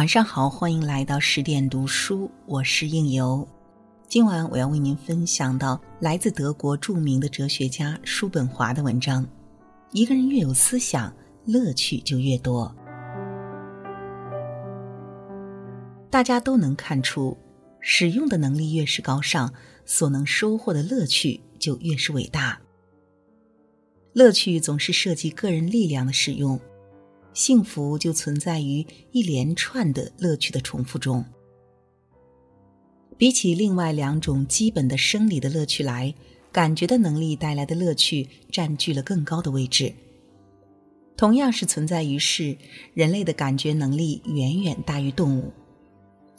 晚上好，欢迎来到十点读书，我是应由。今晚我要为您分享到来自德国著名的哲学家叔本华的文章：一个人越有思想，乐趣就越多。大家都能看出，使用的能力越是高尚，所能收获的乐趣就越是伟大。乐趣总是涉及个人力量的使用。幸福就存在于一连串的乐趣的重复中。比起另外两种基本的生理的乐趣来，感觉的能力带来的乐趣占据了更高的位置。同样是存在于世，人类的感觉能力远远大于动物，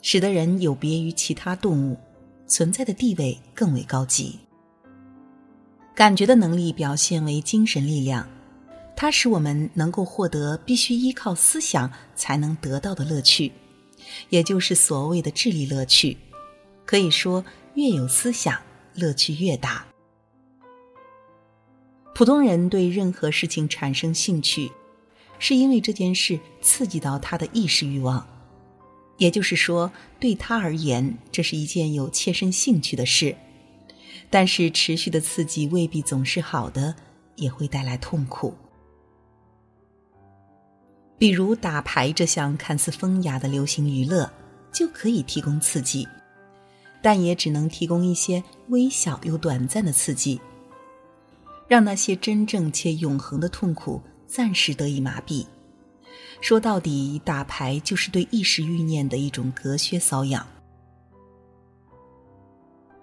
使得人有别于其他动物，存在的地位更为高级。感觉的能力表现为精神力量。它使我们能够获得必须依靠思想才能得到的乐趣，也就是所谓的智力乐趣。可以说，越有思想，乐趣越大。普通人对任何事情产生兴趣，是因为这件事刺激到他的意识欲望，也就是说，对他而言，这是一件有切身兴趣的事。但是，持续的刺激未必总是好的，也会带来痛苦。比如打牌这项看似风雅的流行娱乐，就可以提供刺激，但也只能提供一些微小又短暂的刺激，让那些真正且永恒的痛苦暂时得以麻痹。说到底，打牌就是对意识欲念的一种隔靴搔痒。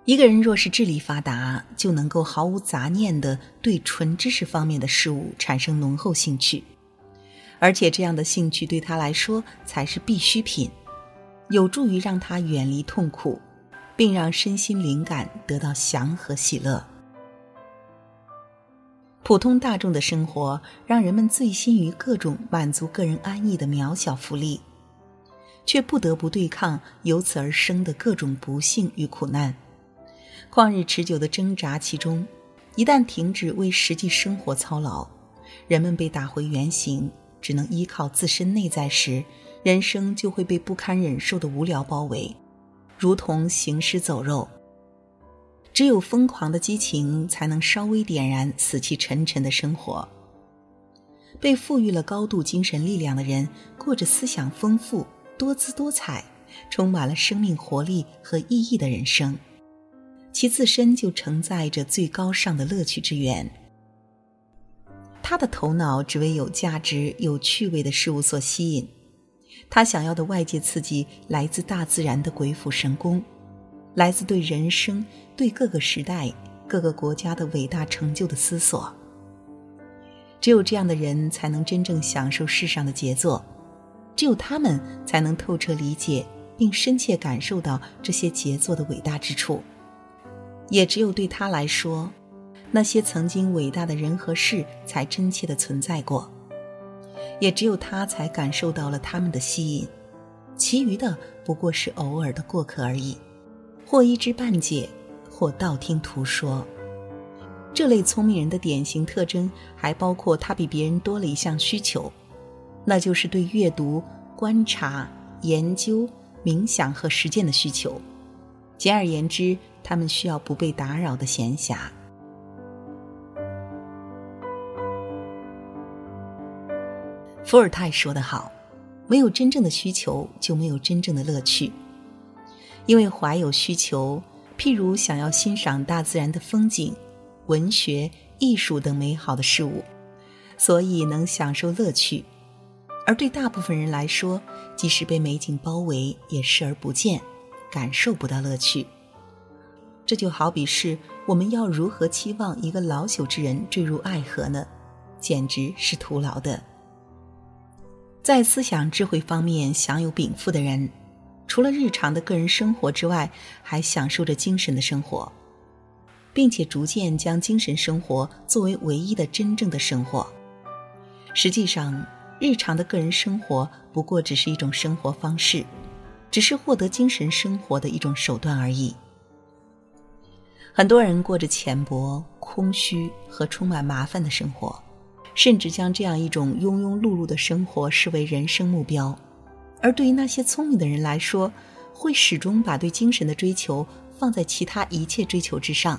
一个人若是智力发达，就能够毫无杂念地对纯知识方面的事物产生浓厚兴趣。而且这样的兴趣对他来说才是必需品，有助于让他远离痛苦，并让身心灵感得到祥和喜乐。普通大众的生活让人们醉心于各种满足个人安逸的渺小福利，却不得不对抗由此而生的各种不幸与苦难。旷日持久的挣扎其中，一旦停止为实际生活操劳，人们被打回原形。只能依靠自身内在时，人生就会被不堪忍受的无聊包围，如同行尸走肉。只有疯狂的激情才能稍微点燃死气沉沉的生活。被赋予了高度精神力量的人，过着思想丰富、多姿多彩、充满了生命活力和意义的人生，其自身就承载着最高尚的乐趣之源。他的头脑只为有价值、有趣味的事物所吸引，他想要的外界刺激来自大自然的鬼斧神工，来自对人生、对各个时代、各个国家的伟大成就的思索。只有这样的人才能真正享受世上的杰作，只有他们才能透彻理解并深切感受到这些杰作的伟大之处，也只有对他来说。那些曾经伟大的人和事才真切的存在过，也只有他才感受到了他们的吸引，其余的不过是偶尔的过客而已，或一知半解，或道听途说。这类聪明人的典型特征还包括他比别人多了一项需求，那就是对阅读、观察、研究、冥想和实践的需求。简而言之，他们需要不被打扰的闲暇。伏尔泰说得好：“没有真正的需求，就没有真正的乐趣。因为怀有需求，譬如想要欣赏大自然的风景、文学、艺术等美好的事物，所以能享受乐趣。而对大部分人来说，即使被美景包围，也视而不见，感受不到乐趣。这就好比是我们要如何期望一个老朽之人坠入爱河呢？简直是徒劳的。”在思想智慧方面享有禀赋的人，除了日常的个人生活之外，还享受着精神的生活，并且逐渐将精神生活作为唯一的真正的生活。实际上，日常的个人生活不过只是一种生活方式，只是获得精神生活的一种手段而已。很多人过着浅薄、空虚和充满麻烦的生活。甚至将这样一种庸庸碌碌的生活视为人生目标，而对于那些聪明的人来说，会始终把对精神的追求放在其他一切追求之上。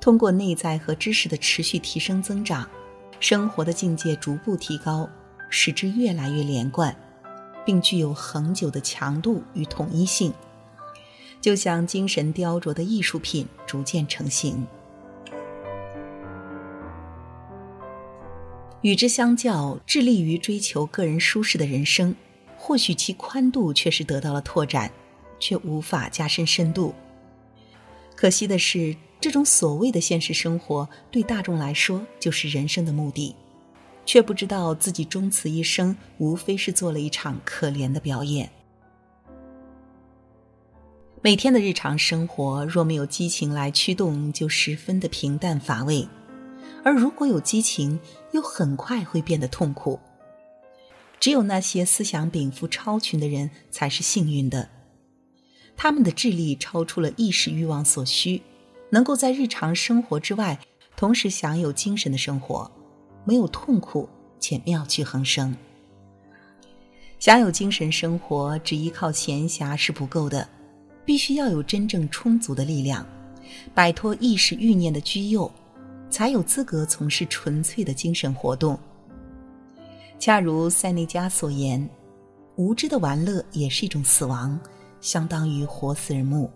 通过内在和知识的持续提升增长，生活的境界逐步提高，使之越来越连贯，并具有恒久的强度与统一性，就像精神雕琢的艺术品逐渐成型。与之相较，致力于追求个人舒适的人生，或许其宽度确实得到了拓展，却无法加深深度。可惜的是。这种所谓的现实生活，对大众来说就是人生的目的，却不知道自己终此一生，无非是做了一场可怜的表演。每天的日常生活，若没有激情来驱动，就十分的平淡乏味；而如果有激情，又很快会变得痛苦。只有那些思想禀赋超群的人，才是幸运的，他们的智力超出了意识欲望所需。能够在日常生活之外，同时享有精神的生活，没有痛苦且妙趣横生。享有精神生活，只依靠闲暇是不够的，必须要有真正充足的力量，摆脱意识欲念的拘诱，才有资格从事纯粹的精神活动。恰如塞内加所言：“无知的玩乐也是一种死亡，相当于活死人墓。”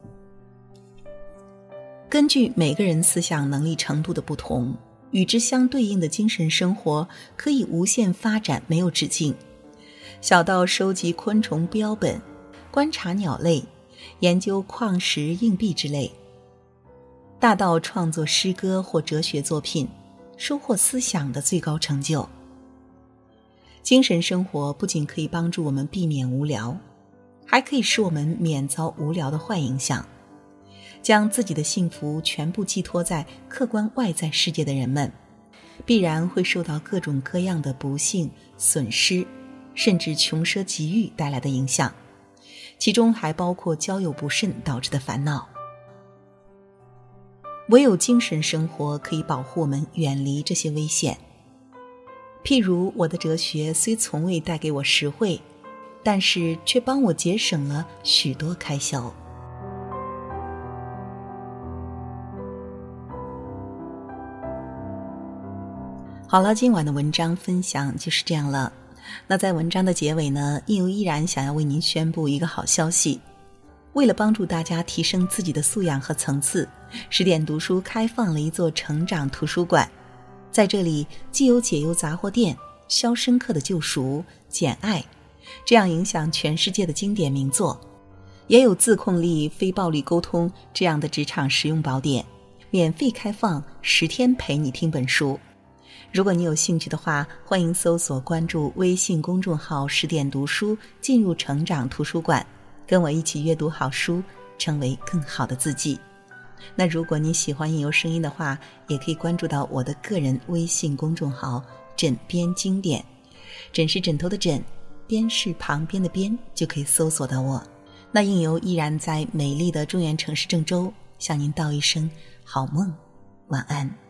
根据每个人思想能力程度的不同，与之相对应的精神生活可以无限发展，没有止境。小到收集昆虫标本、观察鸟类、研究矿石、硬币之类；大到创作诗歌或哲学作品，收获思想的最高成就。精神生活不仅可以帮助我们避免无聊，还可以使我们免遭无聊的坏影响。将自己的幸福全部寄托在客观外在世界的人们，必然会受到各种各样的不幸、损失，甚至穷奢极欲带来的影响，其中还包括交友不慎导致的烦恼。唯有精神生活可以保护我们远离这些危险。譬如，我的哲学虽从未带给我实惠，但是却帮我节省了许多开销。好了，今晚的文章分享就是这样了。那在文章的结尾呢，应由依然想要为您宣布一个好消息：为了帮助大家提升自己的素养和层次，十点读书开放了一座成长图书馆。在这里，既有解忧杂货店、《肖申克的救赎》、《简爱》这样影响全世界的经典名作，也有自控力、非暴力沟通这样的职场实用宝典，免费开放十天陪你听本书。如果你有兴趣的话，欢迎搜索关注微信公众号“十点读书”，进入成长图书馆，跟我一起阅读好书，成为更好的自己。那如果你喜欢应由声音的话，也可以关注到我的个人微信公众号“枕边经典”，枕是枕头的枕，边是旁边的边，就可以搜索到我。那应由依然在美丽的中原城市郑州，向您道一声好梦，晚安。